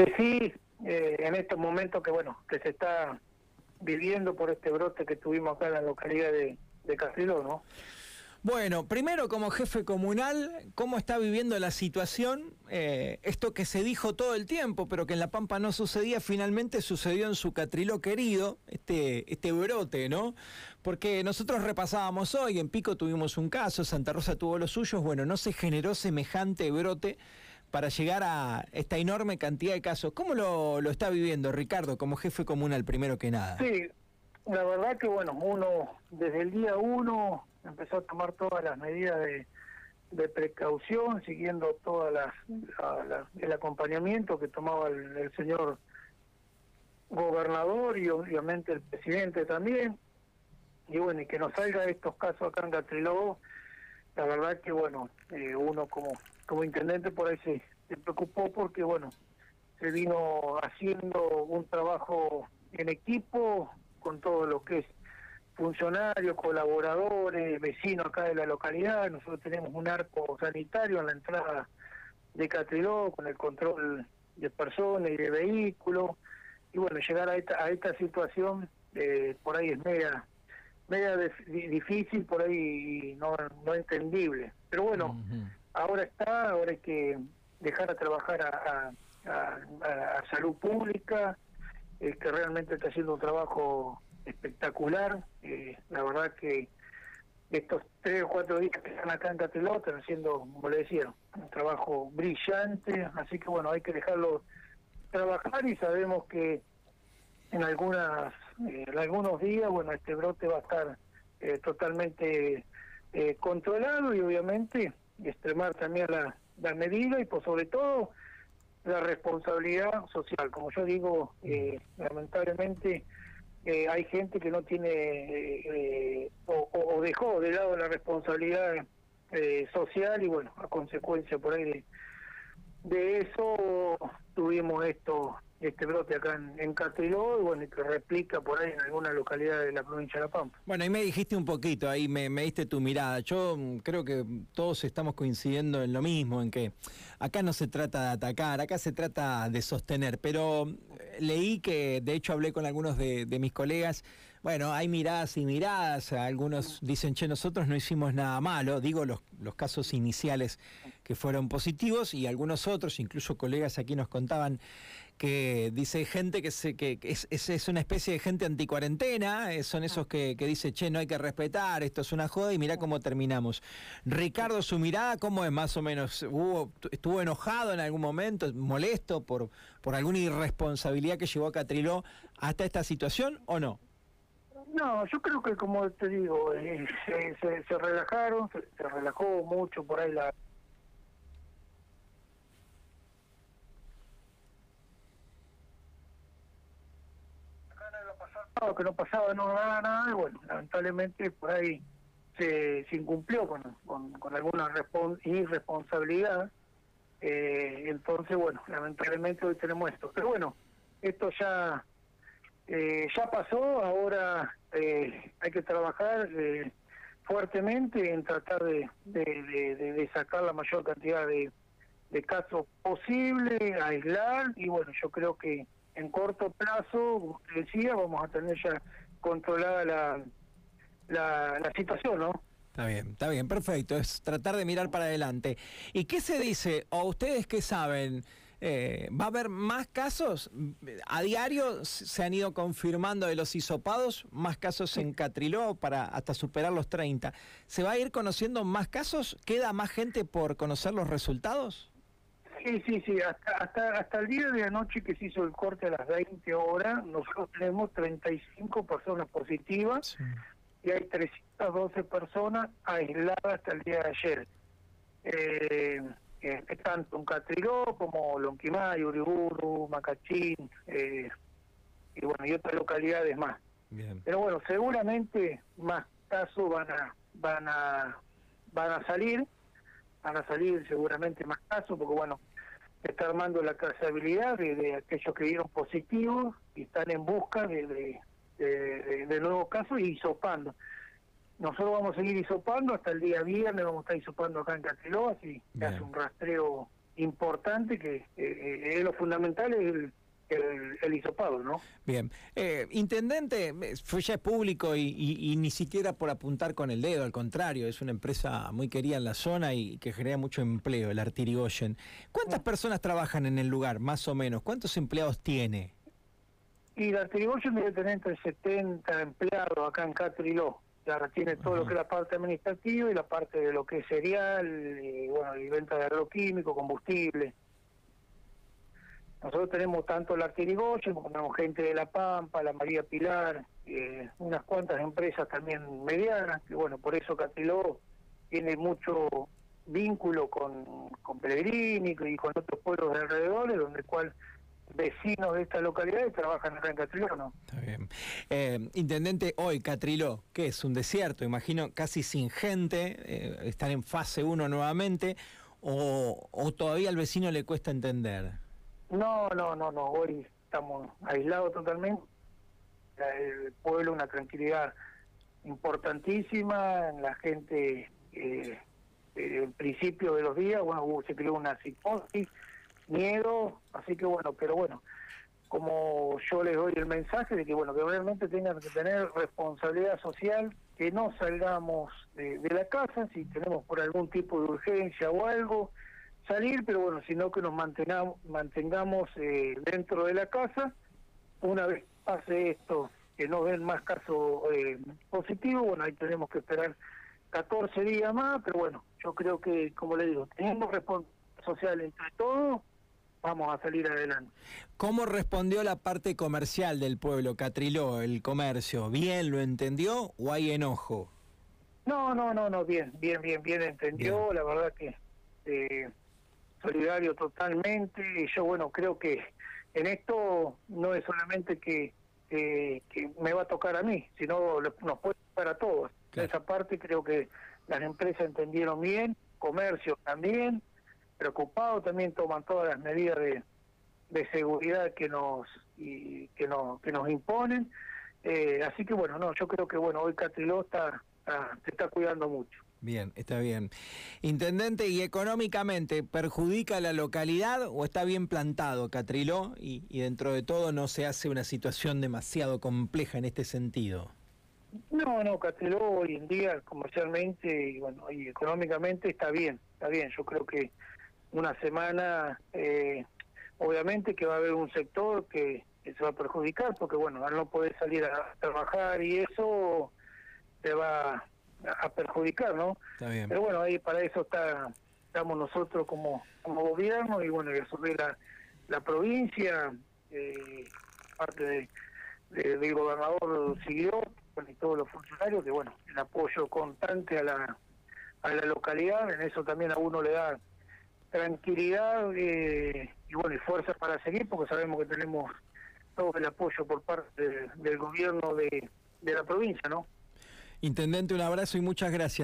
Que sí, eh, en estos momentos que bueno, que se está viviendo por este brote que tuvimos acá en la localidad de, de ¿no? Bueno, primero como jefe comunal, ¿cómo está viviendo la situación? Eh, esto que se dijo todo el tiempo, pero que en La Pampa no sucedía, finalmente sucedió en su Catrilo querido, este, este brote, ¿no? Porque nosotros repasábamos hoy, en Pico tuvimos un caso, Santa Rosa tuvo los suyos, bueno, no se generó semejante brote para llegar a esta enorme cantidad de casos. ¿Cómo lo, está viviendo Ricardo como jefe comunal, primero que nada? Sí, la verdad que bueno, uno desde el día uno empezó a tomar todas las medidas de, precaución, siguiendo todas las, el acompañamiento que tomaba el, señor gobernador y obviamente el presidente también. Y bueno, y que nos salga estos casos acá en Gatriló, la verdad que bueno, eh, uno como, como intendente por ahí se, preocupó porque bueno, se vino haciendo un trabajo en equipo con todo lo que es funcionarios, colaboradores, vecinos acá de la localidad. Nosotros tenemos un arco sanitario en la entrada de Catriló con el control de personas y de vehículos. Y bueno, llegar a esta, a esta situación eh, por ahí es media, media difícil, por ahí no, no entendible. Pero bueno, ahora está, ahora hay que dejar a trabajar a, salud pública, que realmente está haciendo un trabajo espectacular. Eh, la verdad que estos tres o cuatro días que están acá en Cateló están haciendo, como le decía, un trabajo brillante, así que bueno, hay que dejarlo trabajar y sabemos que en algunas eh, en algunos días, bueno, este brote va a estar eh, totalmente controlado y obviamente extremar también la, la medida y por sobre todo la responsabilidad social. Como yo digo, lamentablemente eh, hay gente que no tiene eh, eh, o, dejó de lado la responsabilidad social y bueno, a consecuencia por ahí de eso tuvimos esto este brote acá en, en Catriló y bueno, que replica por ahí en alguna localidad de la provincia de La Pampa. Bueno, ahí me dijiste un poquito, ahí me, me, diste tu mirada. Yo mm, creo que todos estamos coincidiendo en lo mismo, en que acá no se trata de atacar, acá se trata de sostener, pero eh, leí que, de hecho hablé con algunos de, de mis colegas, bueno, hay miradas y miradas, algunos dicen, che, nosotros no hicimos nada malo, digo los, los casos iniciales que fueron positivos y algunos otros, incluso colegas aquí nos contaban que dice gente que, se, que es, es, una especie de gente anticuarentena, eh, son esos que, que dice, che, no hay que respetar, esto es una joda y mira cómo terminamos. Ricardo, su mirada, ¿cómo es más o menos? ¿Hubo, ¿Estuvo enojado en algún momento, molesto por, por alguna irresponsabilidad que llevó a Catriló hasta esta situación o no? No, yo creo que como te digo, eh, se, relajaron, se relajó mucho por ahí la, que no pasaba no nada, nada, y bueno, lamentablemente por ahí se, se incumplió con, con, alguna irresponsabilidad, eh, entonces bueno, lamentablemente hoy tenemos esto, pero bueno, esto ya eh, ya pasó, ahora eh, hay que trabajar fuertemente en tratar de, sacar la mayor cantidad de, casos posible, aislar, y bueno, yo creo que en corto plazo, como usted decía, vamos a tener ya controlada la, la, situación, ¿no? Está bien, está bien, perfecto. Es tratar de mirar para adelante. ¿Y qué se dice? ¿O ustedes qué saben? Eh, ¿Va a haber más casos? A diario se han ido confirmando de los hisopados, más casos en Catriló para hasta superar los 30. ¿Se va a ir conociendo más casos? ¿Queda más gente por conocer los resultados? Sí, sí, sí, hasta, hasta, hasta el día de anoche que se hizo el corte a las 20 horas, nosotros tenemos 35 personas positivas y hay 312 personas aisladas hasta el día de ayer. Eh, eh, tanto en Catriló como Lonquimay, Uriburu, Macachín eh, y bueno, y otras localidades más. Pero bueno, seguramente más casos van a, van a, van a salir van a salir seguramente más casos, porque bueno, está armando la trazabilidad de, aquellos que dieron positivos y están en busca de, de, nuevos casos y hisopando. Nosotros vamos a seguir hisopando hasta el día viernes, vamos a estar hisopando acá en Cateló, así se hace un rastreo importante que eh, es lo fundamental es el, el, el hisopado, ¿no? Bien. Eh, intendente, fue ya es público y, y, y, ni siquiera por apuntar con el dedo, al contrario, es una empresa muy querida en la zona y que genera mucho empleo, el Artirigoyen. ¿Cuántas personas trabajan en el lugar, más o menos? ¿Cuántos empleados tiene? Y la Artirigoyen debe tener entre 70 empleados acá en Catriló. Tiene todo lo que es la parte administrativa y la parte de lo que es cereal, y, bueno, y venta de agroquímico, combustible. Nosotros tenemos tanto la Artirigoyen como tenemos gente de La Pampa, la María Pilar, eh, unas cuantas empresas también medianas, que bueno, por eso Catriló tiene mucho vínculo con, con Pellegrini y con otros pueblos de alrededor, donde cual vecinos de esta localidad y trabajan acá en Catriló, ¿no? Está bien. Eh, intendente, hoy Catriló, ¿qué es? Un desierto, imagino, casi sin gente, eh, están en fase 1 nuevamente, o, o todavía al vecino le cuesta entender? No, no, no, no, hoy estamos aislados totalmente. El pueblo, una tranquilidad importantísima, la gente, eh, el principio de los días, bueno, se creó una psicosis, miedo, así que bueno, pero bueno, como yo les doy el mensaje de que bueno, que realmente tengan que tener responsabilidad social, que no salgamos de, de la casa si tenemos por algún tipo de urgencia o algo, salir, pero bueno, sino que nos mantengamos, mantengamos eh, dentro de la casa. Una vez pase esto, que no ven más casos eh, positivos, bueno, ahí tenemos que esperar 14 días más, pero bueno, yo creo que, como le digo, tenemos responsabilidad social entre todos, vamos a salir adelante. ¿Cómo respondió la parte comercial del pueblo, Catriló, el comercio? ¿Bien lo entendió o hay enojo? No, no, no, no, bien, bien, bien, bien entendió, bien. la verdad que... Eh, solidario totalmente y yo bueno creo que en esto no es solamente que, eh, que me va a tocar a mí sino nos puede tocar a todos claro. esa parte creo que las empresas entendieron bien comercio también preocupado también toman todas las medidas de, de seguridad que nos y que nos que nos imponen eh, así que bueno no yo creo que bueno hoy Catriló está, está se está cuidando mucho Bien, está bien. Intendente, ¿y económicamente perjudica a la localidad o está bien plantado Catriló y, y, dentro de todo no se hace una situación demasiado compleja en este sentido? No, no, Catriló hoy en día comercialmente y bueno, y económicamente está bien, está bien. Yo creo que una semana, eh, obviamente que va a haber un sector que, que se va a perjudicar porque bueno, al no poder salir a trabajar y eso te va a perjudicar, ¿no? Está bien. Pero bueno, ahí para eso está estamos nosotros como como gobierno y bueno, y a su vez la, la provincia, eh, parte de, de, del gobernador siguió y todos los funcionarios, que bueno, el apoyo constante a la a la localidad, en eso también a uno le da tranquilidad eh, y bueno, y fuerza para seguir, porque sabemos que tenemos todo el apoyo por parte de, del gobierno de, de la provincia, ¿no? Intendente, un abrazo y muchas gracias.